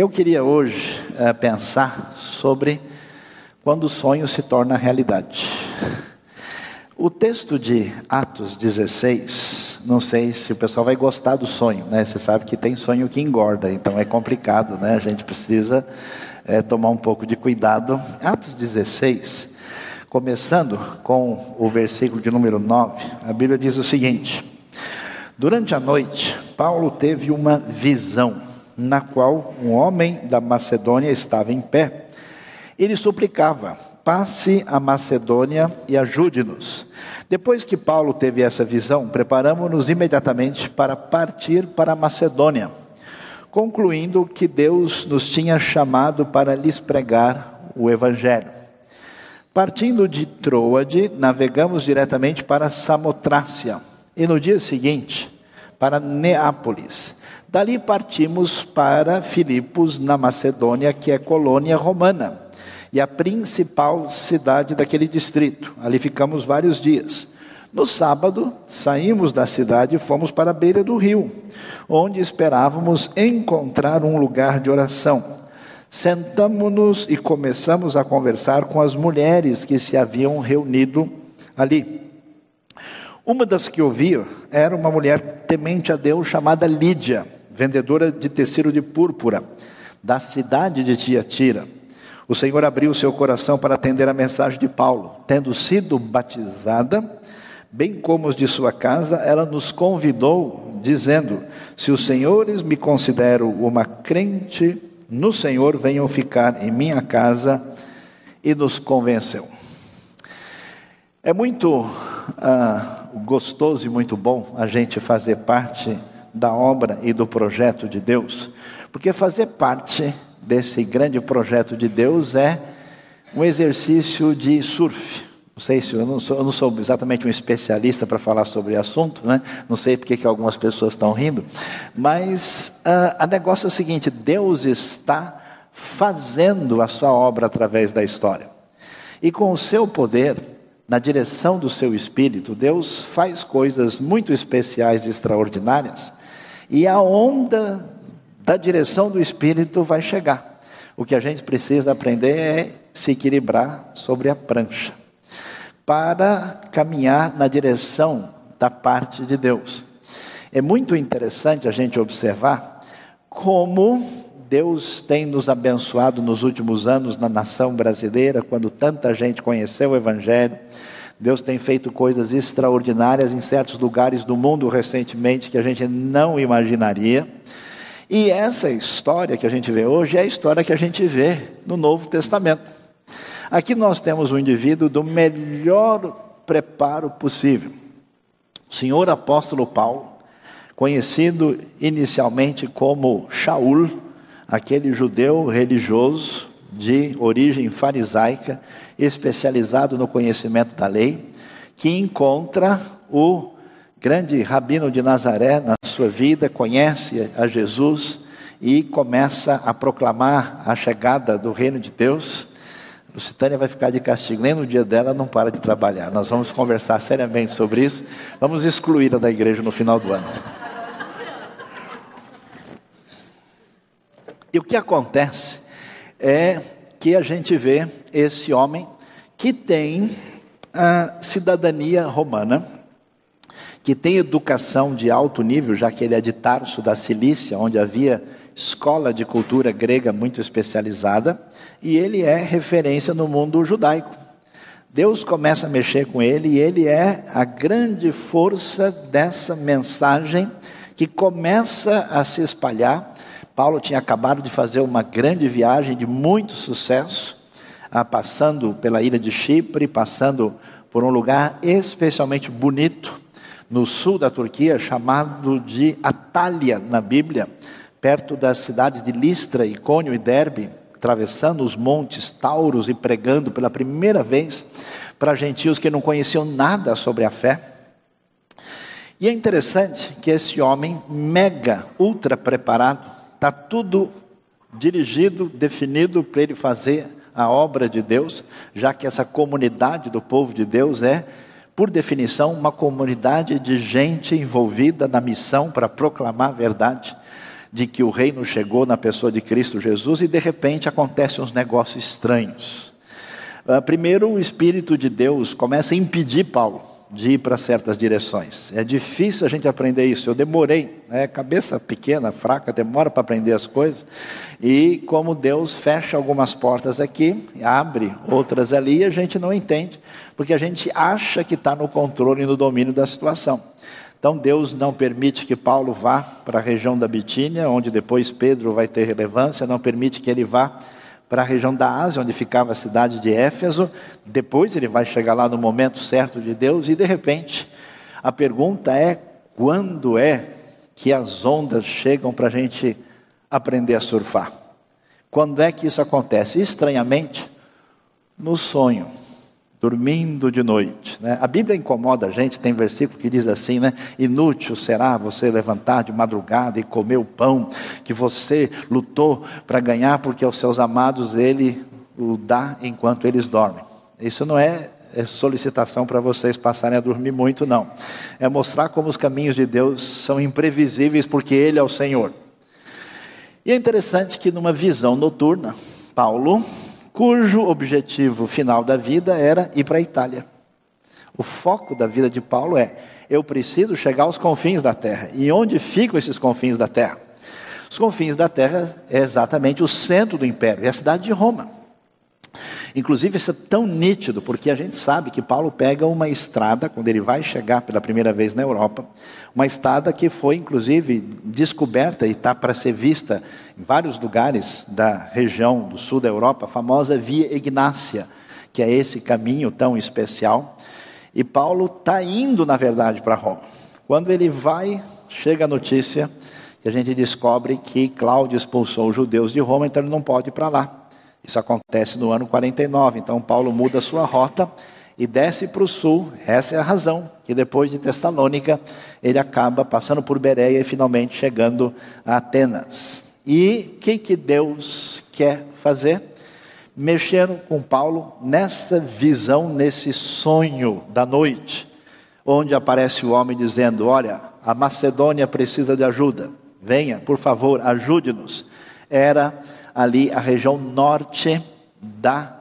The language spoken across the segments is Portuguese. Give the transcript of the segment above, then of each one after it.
Eu queria hoje é, pensar sobre quando o sonho se torna realidade. O texto de Atos 16, não sei se o pessoal vai gostar do sonho, né? Você sabe que tem sonho que engorda, então é complicado, né? A gente precisa é, tomar um pouco de cuidado. Atos 16, começando com o versículo de número 9, a Bíblia diz o seguinte: Durante a noite, Paulo teve uma visão na qual um homem da Macedônia estava em pé. Ele suplicava: passe a Macedônia e ajude-nos. Depois que Paulo teve essa visão, preparamos-nos imediatamente para partir para a Macedônia, concluindo que Deus nos tinha chamado para lhes pregar o Evangelho. Partindo de Troade, navegamos diretamente para Samotrácia e no dia seguinte para Neápolis. Dali partimos para Filipos, na Macedônia, que é colônia romana e a principal cidade daquele distrito. Ali ficamos vários dias. No sábado, saímos da cidade e fomos para a beira do rio, onde esperávamos encontrar um lugar de oração. Sentamos-nos e começamos a conversar com as mulheres que se haviam reunido ali. Uma das que ouvia era uma mulher temente a Deus chamada Lídia vendedora de tecido de púrpura, da cidade de Tiatira. O Senhor abriu seu coração para atender a mensagem de Paulo. Tendo sido batizada, bem como os de sua casa, ela nos convidou, dizendo: Se os senhores me consideram uma crente no Senhor, venham ficar em minha casa, e nos convenceu. É muito ah, gostoso e muito bom a gente fazer parte da obra e do projeto de Deus, porque fazer parte desse grande projeto de Deus é um exercício de surf. Não sei se eu não sou, eu não sou exatamente um especialista para falar sobre o assunto, né? Não sei porque que algumas pessoas estão rindo, mas uh, a negócio é o seguinte: Deus está fazendo a sua obra através da história. E com o seu poder, na direção do seu espírito, Deus faz coisas muito especiais e extraordinárias e a onda da direção do Espírito vai chegar. O que a gente precisa aprender é se equilibrar sobre a prancha, para caminhar na direção da parte de Deus. É muito interessante a gente observar como Deus tem nos abençoado nos últimos anos na nação brasileira, quando tanta gente conheceu o Evangelho Deus tem feito coisas extraordinárias em certos lugares do mundo recentemente que a gente não imaginaria. E essa história que a gente vê hoje é a história que a gente vê no Novo Testamento. Aqui nós temos um indivíduo do melhor preparo possível. O senhor apóstolo Paulo, conhecido inicialmente como Shaul, aquele judeu religioso de origem farisaica, especializado no conhecimento da lei, que encontra o grande rabino de Nazaré na sua vida, conhece a Jesus e começa a proclamar a chegada do reino de Deus. Lucitânia vai ficar de castigo, nem no dia dela não para de trabalhar. Nós vamos conversar seriamente sobre isso. Vamos excluí-la da igreja no final do ano. E o que acontece é que a gente vê esse homem que tem a cidadania romana, que tem educação de alto nível, já que ele é de Tarso da Cilícia, onde havia escola de cultura grega muito especializada, e ele é referência no mundo judaico. Deus começa a mexer com ele e ele é a grande força dessa mensagem que começa a se espalhar Paulo tinha acabado de fazer uma grande viagem de muito sucesso, ah, passando pela ilha de Chipre, passando por um lugar especialmente bonito no sul da Turquia, chamado de Atália na Bíblia, perto das cidades de Listra, Icônio e Derbe, atravessando os montes Tauros e pregando pela primeira vez para gentios que não conheciam nada sobre a fé. E é interessante que esse homem, mega, ultra preparado, Está tudo dirigido, definido para ele fazer a obra de Deus, já que essa comunidade do povo de Deus é, por definição, uma comunidade de gente envolvida na missão para proclamar a verdade. de que o reino chegou na pessoa de Cristo Jesus e de repente acontecem uns negócios estranhos. Uh, primeiro, o Espírito de Deus começa a impedir Paulo de ir para certas direções. É difícil a gente aprender isso. Eu demorei, né? cabeça pequena, fraca, demora para aprender as coisas. E como Deus fecha algumas portas aqui, abre outras ali, a gente não entende, porque a gente acha que está no controle e no domínio da situação. Então Deus não permite que Paulo vá para a região da Bitínia, onde depois Pedro vai ter relevância, não permite que ele vá para a região da Ásia, onde ficava a cidade de Éfeso. Depois ele vai chegar lá no momento certo de Deus e de repente a pergunta é: quando é que as ondas chegam para a gente aprender a surfar? Quando é que isso acontece? Estranhamente, no sonho dormindo de noite. Né? A Bíblia incomoda a gente, tem versículo que diz assim, né? Inútil será você levantar de madrugada e comer o pão que você lutou para ganhar, porque aos seus amados ele o dá enquanto eles dormem. Isso não é, é solicitação para vocês passarem a dormir muito, não. É mostrar como os caminhos de Deus são imprevisíveis, porque Ele é o Senhor. E é interessante que numa visão noturna, Paulo cujo objetivo final da vida era ir para a Itália. O foco da vida de Paulo é: eu preciso chegar aos confins da terra. E onde ficam esses confins da terra? Os confins da terra é exatamente o centro do império, é a cidade de Roma. Inclusive, isso é tão nítido, porque a gente sabe que Paulo pega uma estrada, quando ele vai chegar pela primeira vez na Europa, uma estrada que foi, inclusive, descoberta e está para ser vista em vários lugares da região do sul da Europa, a famosa Via Ignácia, que é esse caminho tão especial. E Paulo está indo, na verdade, para Roma. Quando ele vai, chega a notícia que a gente descobre que Cláudio expulsou os judeus de Roma, então ele não pode ir para lá. Isso acontece no ano 49. Então Paulo muda sua rota e desce para o sul. Essa é a razão que depois de Tessalônica ele acaba passando por Bereia e finalmente chegando a Atenas. E o que, que Deus quer fazer? Mexendo com Paulo nessa visão, nesse sonho da noite, onde aparece o homem dizendo: Olha, a Macedônia precisa de ajuda, venha, por favor, ajude-nos. Era ali a região norte da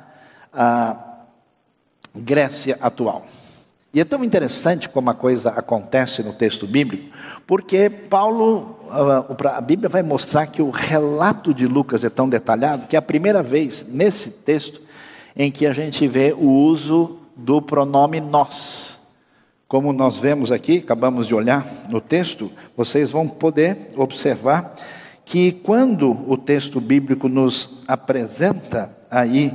Grécia atual. E é tão interessante como a coisa acontece no texto bíblico, porque Paulo, a Bíblia vai mostrar que o relato de Lucas é tão detalhado que é a primeira vez nesse texto em que a gente vê o uso do pronome nós. Como nós vemos aqui, acabamos de olhar no texto, vocês vão poder observar que quando o texto bíblico nos apresenta aí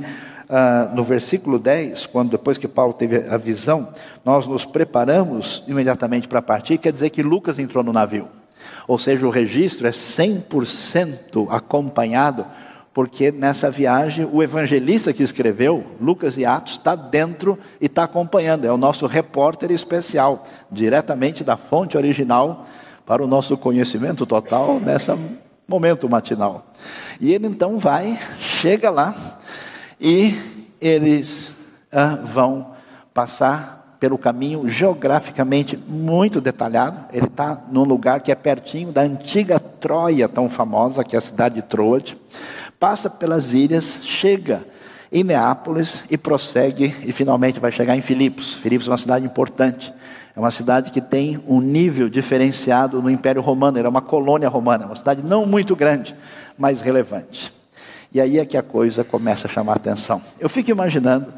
uh, no versículo 10, quando depois que Paulo teve a visão, nós nos preparamos imediatamente para partir, quer dizer que Lucas entrou no navio. Ou seja, o registro é 100% acompanhado, porque nessa viagem o evangelista que escreveu, Lucas e Atos, está dentro e está acompanhando. É o nosso repórter especial, diretamente da fonte original para o nosso conhecimento total nessa momento matinal. E ele então vai, chega lá e eles ah, vão passar pelo caminho geograficamente muito detalhado. Ele está num lugar que é pertinho da antiga Troia, tão famosa, que é a cidade de Troade. Passa pelas ilhas, chega em Neápolis e prossegue e finalmente vai chegar em Filipos. Filipos é uma cidade importante. É uma cidade que tem um nível diferenciado no Império Romano, era uma colônia romana, uma cidade não muito grande, mas relevante. E aí é que a coisa começa a chamar atenção. Eu fico imaginando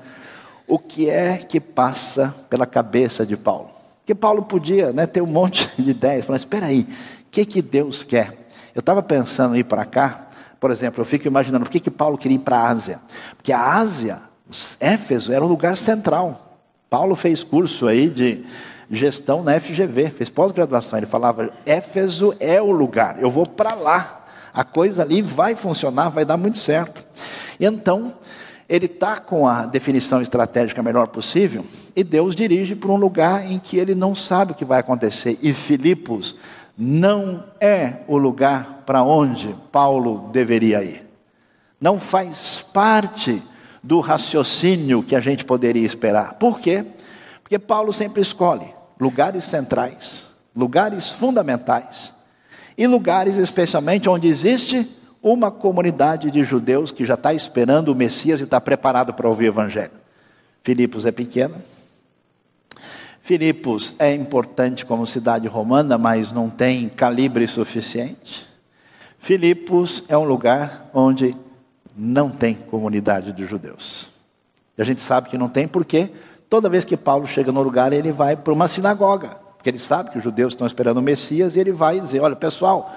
o que é que passa pela cabeça de Paulo. Porque Paulo podia né, ter um monte de ideias, mas espera aí, o que, que Deus quer? Eu estava pensando em ir para cá, por exemplo, eu fico imaginando por que, que Paulo queria ir para a Ásia. Porque a Ásia, Éfeso, era o lugar central. Paulo fez curso aí de gestão na FGV, fez pós-graduação. Ele falava: Éfeso é o lugar, eu vou para lá. A coisa ali vai funcionar, vai dar muito certo. E então, ele está com a definição estratégica melhor possível, e Deus dirige para um lugar em que ele não sabe o que vai acontecer. E Filipos não é o lugar para onde Paulo deveria ir. Não faz parte do raciocínio que a gente poderia esperar. Por quê? Porque Paulo sempre escolhe lugares centrais, lugares fundamentais, e lugares especialmente onde existe uma comunidade de judeus que já está esperando o Messias e está preparado para ouvir o Evangelho. Filipos é pequena. Filipos é importante como cidade romana, mas não tem calibre suficiente. Filipos é um lugar onde não tem comunidade de judeus. E a gente sabe que não tem porque toda vez que Paulo chega no lugar, ele vai para uma sinagoga, porque ele sabe que os judeus estão esperando o Messias e ele vai dizer: Olha, pessoal,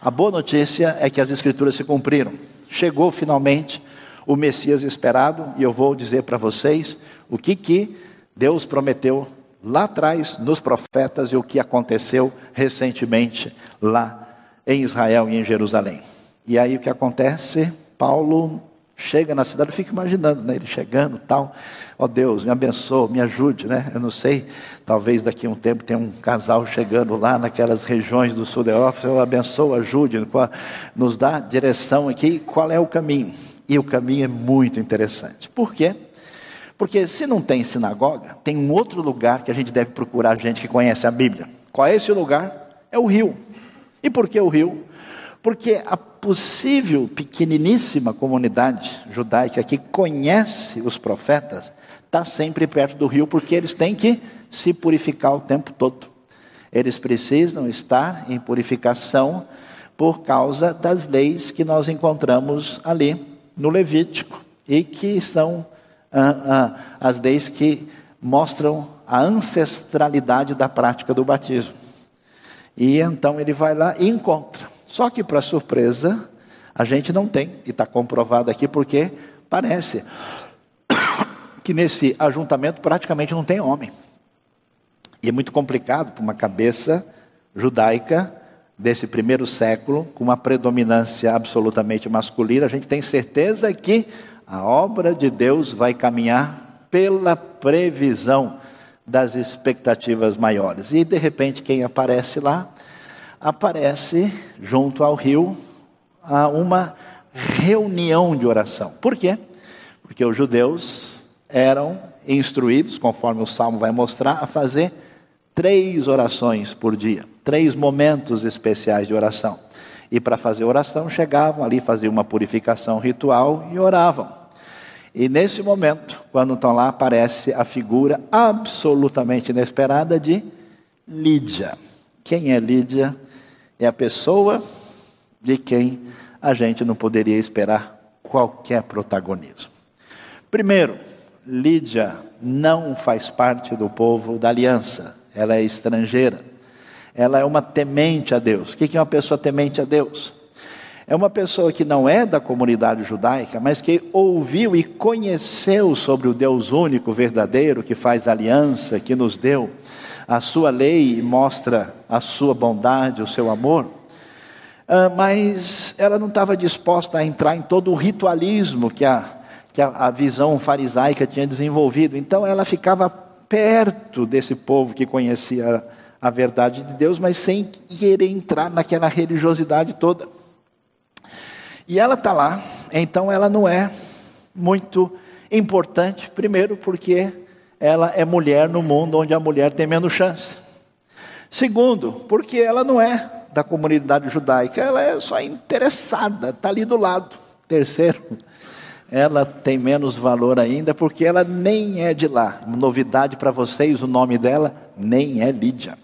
a boa notícia é que as escrituras se cumpriram. Chegou finalmente o Messias esperado e eu vou dizer para vocês o que, que Deus prometeu lá atrás nos profetas e o que aconteceu recentemente lá em Israel e em Jerusalém. E aí o que acontece? Paulo chega na cidade, eu fico imaginando, né, ele chegando tal, ó oh, Deus, me abençoe, me ajude, né, eu não sei, talvez daqui a um tempo tenha um casal chegando lá naquelas regiões do sul da Europa, Senhor abençoe, ajude, nos dá direção aqui, qual é o caminho, e o caminho é muito interessante, por quê? Porque se não tem sinagoga, tem um outro lugar que a gente deve procurar gente que conhece a Bíblia, qual é esse lugar? É o rio, e por que o rio? Porque a possível pequeniníssima comunidade judaica que conhece os profetas está sempre perto do rio, porque eles têm que se purificar o tempo todo. Eles precisam estar em purificação por causa das leis que nós encontramos ali no Levítico e que são ah, ah, as leis que mostram a ancestralidade da prática do batismo. E então ele vai lá e encontra só que, para surpresa, a gente não tem, e está comprovado aqui porque parece que nesse ajuntamento praticamente não tem homem. E é muito complicado para uma cabeça judaica desse primeiro século, com uma predominância absolutamente masculina, a gente tem certeza que a obra de Deus vai caminhar pela previsão das expectativas maiores. E de repente quem aparece lá aparece junto ao rio uma reunião de oração. Por quê? Porque os judeus eram instruídos, conforme o salmo vai mostrar, a fazer três orações por dia, três momentos especiais de oração. E para fazer oração, chegavam ali, faziam uma purificação ritual e oravam. E nesse momento, quando estão lá, aparece a figura absolutamente inesperada de Lídia. Quem é Lídia? é a pessoa de quem a gente não poderia esperar qualquer protagonismo. Primeiro, Lídia não faz parte do povo da aliança, ela é estrangeira. Ela é uma temente a Deus. O que é uma pessoa temente a Deus? É uma pessoa que não é da comunidade judaica, mas que ouviu e conheceu sobre o Deus único, verdadeiro, que faz aliança, que nos deu a sua lei mostra a sua bondade, o seu amor, ah, mas ela não estava disposta a entrar em todo o ritualismo que a, que a visão farisaica tinha desenvolvido. Então ela ficava perto desse povo que conhecia a verdade de Deus, mas sem querer entrar naquela religiosidade toda. E ela está lá, então ela não é muito importante, primeiro porque ela é mulher no mundo onde a mulher tem menos chance. Segundo, porque ela não é da comunidade judaica, ela é só interessada, está ali do lado. Terceiro, ela tem menos valor ainda porque ela nem é de lá. Novidade para vocês, o nome dela nem é Lídia.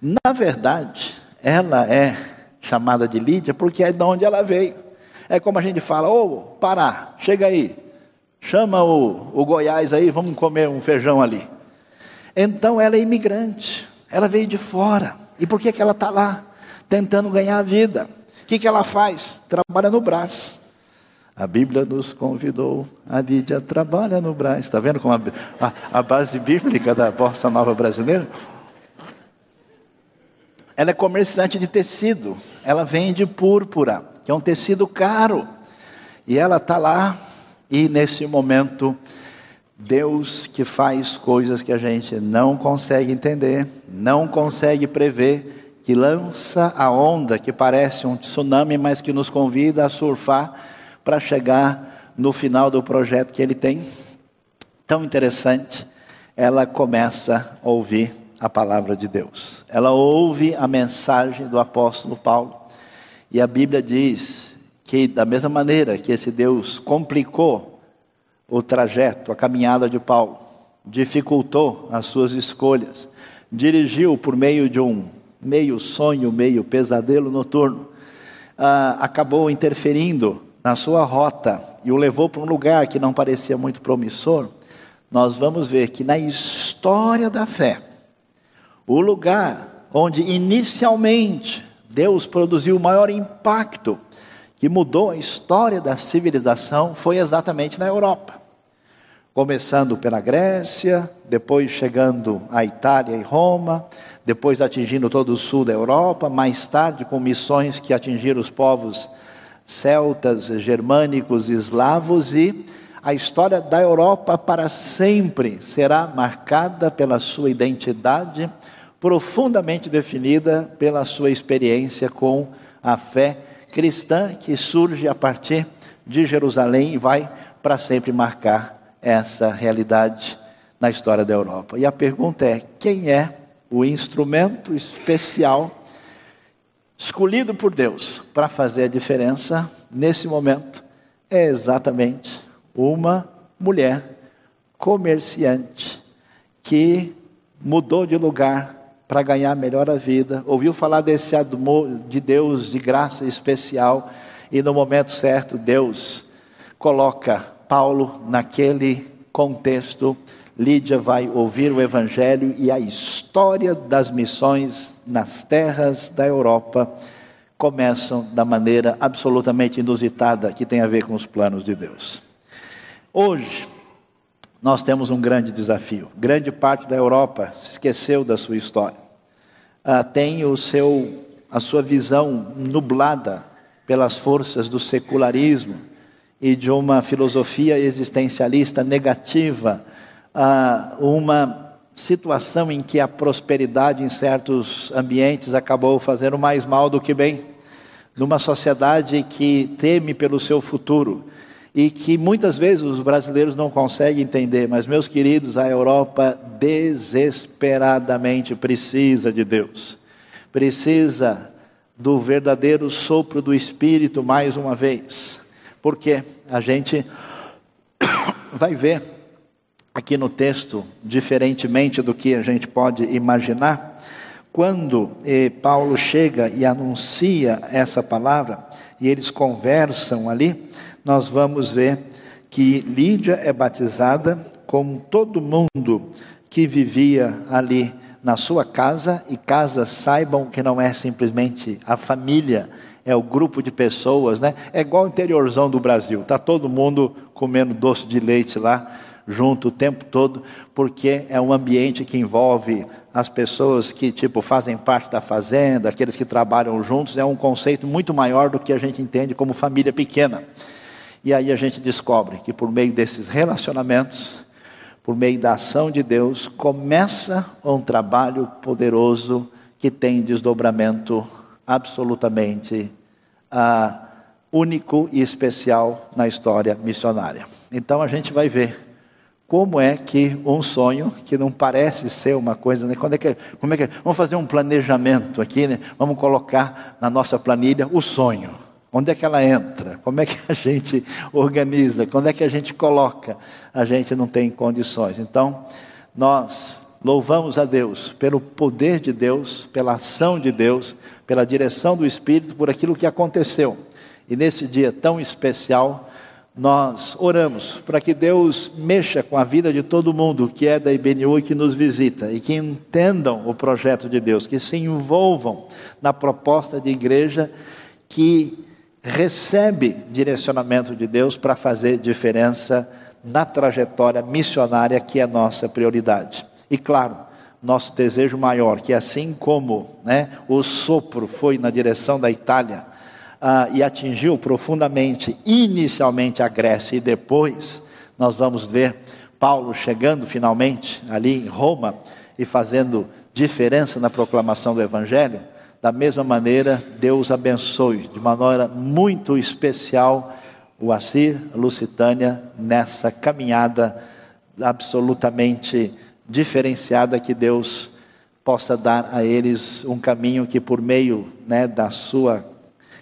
Na verdade, ela é chamada de Lídia porque é de onde ela veio. É como a gente fala, ô, oh, Pará, chega aí, Chama o, o Goiás aí, vamos comer um feijão ali. Então ela é imigrante, ela veio de fora. E por que, que ela está lá? Tentando ganhar a vida. O que, que ela faz? Trabalha no braço. A Bíblia nos convidou, a Lídia trabalha no braço. Está vendo como a, a, a base bíblica da Bossa Nova Brasileira? Ela é comerciante de tecido, ela vende púrpura, que é um tecido caro. E ela está lá e nesse momento, Deus que faz coisas que a gente não consegue entender, não consegue prever, que lança a onda que parece um tsunami, mas que nos convida a surfar para chegar no final do projeto que ele tem. Tão interessante, ela começa a ouvir a palavra de Deus. ela ouve a mensagem do apóstolo Paulo. E a Bíblia diz que, da mesma maneira que esse Deus complicou o trajeto, a caminhada de Paulo, dificultou as suas escolhas, dirigiu por meio de um meio sonho, meio pesadelo noturno, ah, acabou interferindo na sua rota e o levou para um lugar que não parecia muito promissor, nós vamos ver que na história da fé, o lugar onde inicialmente Deus produziu o maior impacto, que mudou a história da civilização, foi exatamente na Europa. Começando pela Grécia, depois chegando à Itália e Roma, depois atingindo todo o sul da Europa, mais tarde com missões que atingiram os povos celtas, germânicos, eslavos e a história da Europa para sempre será marcada pela sua identidade profundamente definida pela sua experiência com a fé cristã que surge a partir de Jerusalém e vai para sempre marcar essa realidade na história da Europa. E a pergunta é: quem é o instrumento especial escolhido por Deus para fazer a diferença nesse momento? É exatamente uma mulher comerciante que mudou de lugar para ganhar melhor a vida, ouviu falar desse amor de Deus de graça especial e no momento certo Deus coloca Paulo naquele contexto. Lídia vai ouvir o evangelho e a história das missões nas terras da Europa começam da maneira absolutamente inusitada que tem a ver com os planos de Deus. Hoje, nós temos um grande desafio. Grande parte da Europa se esqueceu da sua história. Ah, tem o seu, a sua visão nublada pelas forças do secularismo e de uma filosofia existencialista negativa, ah, uma situação em que a prosperidade em certos ambientes acabou fazendo mais mal do que bem, numa sociedade que teme pelo seu futuro e que muitas vezes os brasileiros não conseguem entender, mas, meus queridos, a Europa desesperadamente precisa de Deus, precisa do verdadeiro sopro do Espírito mais uma vez, porque a gente vai ver aqui no texto, diferentemente do que a gente pode imaginar, quando eh, Paulo chega e anuncia essa palavra, e eles conversam ali, nós vamos ver que Lídia é batizada como todo mundo que vivia ali na sua casa, e casa saibam que não é simplesmente a família, é o grupo de pessoas, né? É igual o interiorzão do Brasil, tá todo mundo comendo doce de leite lá junto o tempo todo, porque é um ambiente que envolve as pessoas que tipo fazem parte da fazenda, aqueles que trabalham juntos, é um conceito muito maior do que a gente entende como família pequena. E aí a gente descobre que por meio desses relacionamentos, por meio da ação de Deus, começa um trabalho poderoso que tem desdobramento absolutamente ah, único e especial na história missionária. Então a gente vai ver como é que um sonho que não parece ser uma coisa, né? Quando é que, como é que vamos fazer um planejamento aqui, né? Vamos colocar na nossa planilha o sonho. Onde é que ela entra? Como é que a gente organiza? Quando é que a gente coloca? A gente não tem condições. Então, nós louvamos a Deus pelo poder de Deus, pela ação de Deus, pela direção do Espírito, por aquilo que aconteceu. E nesse dia tão especial, nós oramos para que Deus mexa com a vida de todo mundo que é da IBNU e que nos visita, e que entendam o projeto de Deus, que se envolvam na proposta de igreja que recebe direcionamento de Deus para fazer diferença na trajetória missionária que é nossa prioridade. E claro, nosso desejo maior, que assim como né, o sopro foi na direção da Itália ah, e atingiu profundamente, inicialmente a Grécia e depois nós vamos ver Paulo chegando finalmente ali em Roma e fazendo diferença na proclamação do Evangelho, da mesma maneira, Deus abençoe de maneira muito especial o Assir, Lusitânia, nessa caminhada absolutamente diferenciada que Deus possa dar a eles um caminho que, por meio né, da sua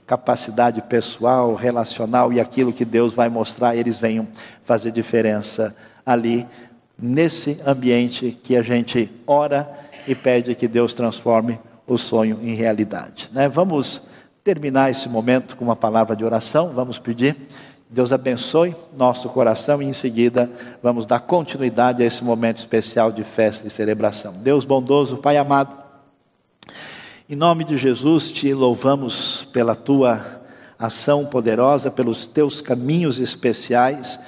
capacidade pessoal, relacional e aquilo que Deus vai mostrar, eles venham fazer diferença ali, nesse ambiente que a gente ora e pede que Deus transforme o sonho em realidade. Né? Vamos terminar esse momento com uma palavra de oração, vamos pedir. Deus abençoe nosso coração e em seguida vamos dar continuidade a esse momento especial de festa e celebração. Deus bondoso, Pai amado, em nome de Jesus te louvamos pela tua ação poderosa, pelos teus caminhos especiais,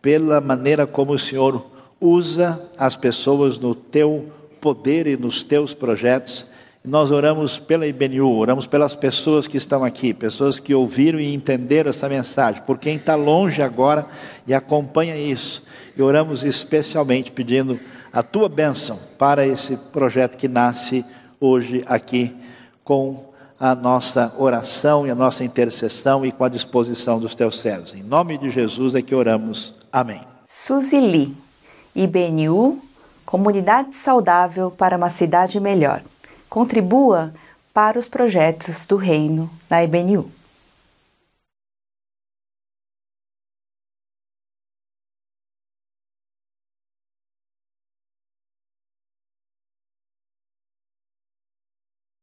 pela maneira como o Senhor usa as pessoas no teu poder e nos teus projetos nós oramos pela IBNU, oramos pelas pessoas que estão aqui, pessoas que ouviram e entenderam essa mensagem, por quem está longe agora e acompanha isso. E oramos especialmente pedindo a tua bênção para esse projeto que nasce hoje aqui com a nossa oração e a nossa intercessão e com a disposição dos teus servos. Em nome de Jesus é que oramos. Amém. Suzy Lee, IBNU, Comunidade Saudável para uma Cidade Melhor contribua para os projetos do Reino da IBNU.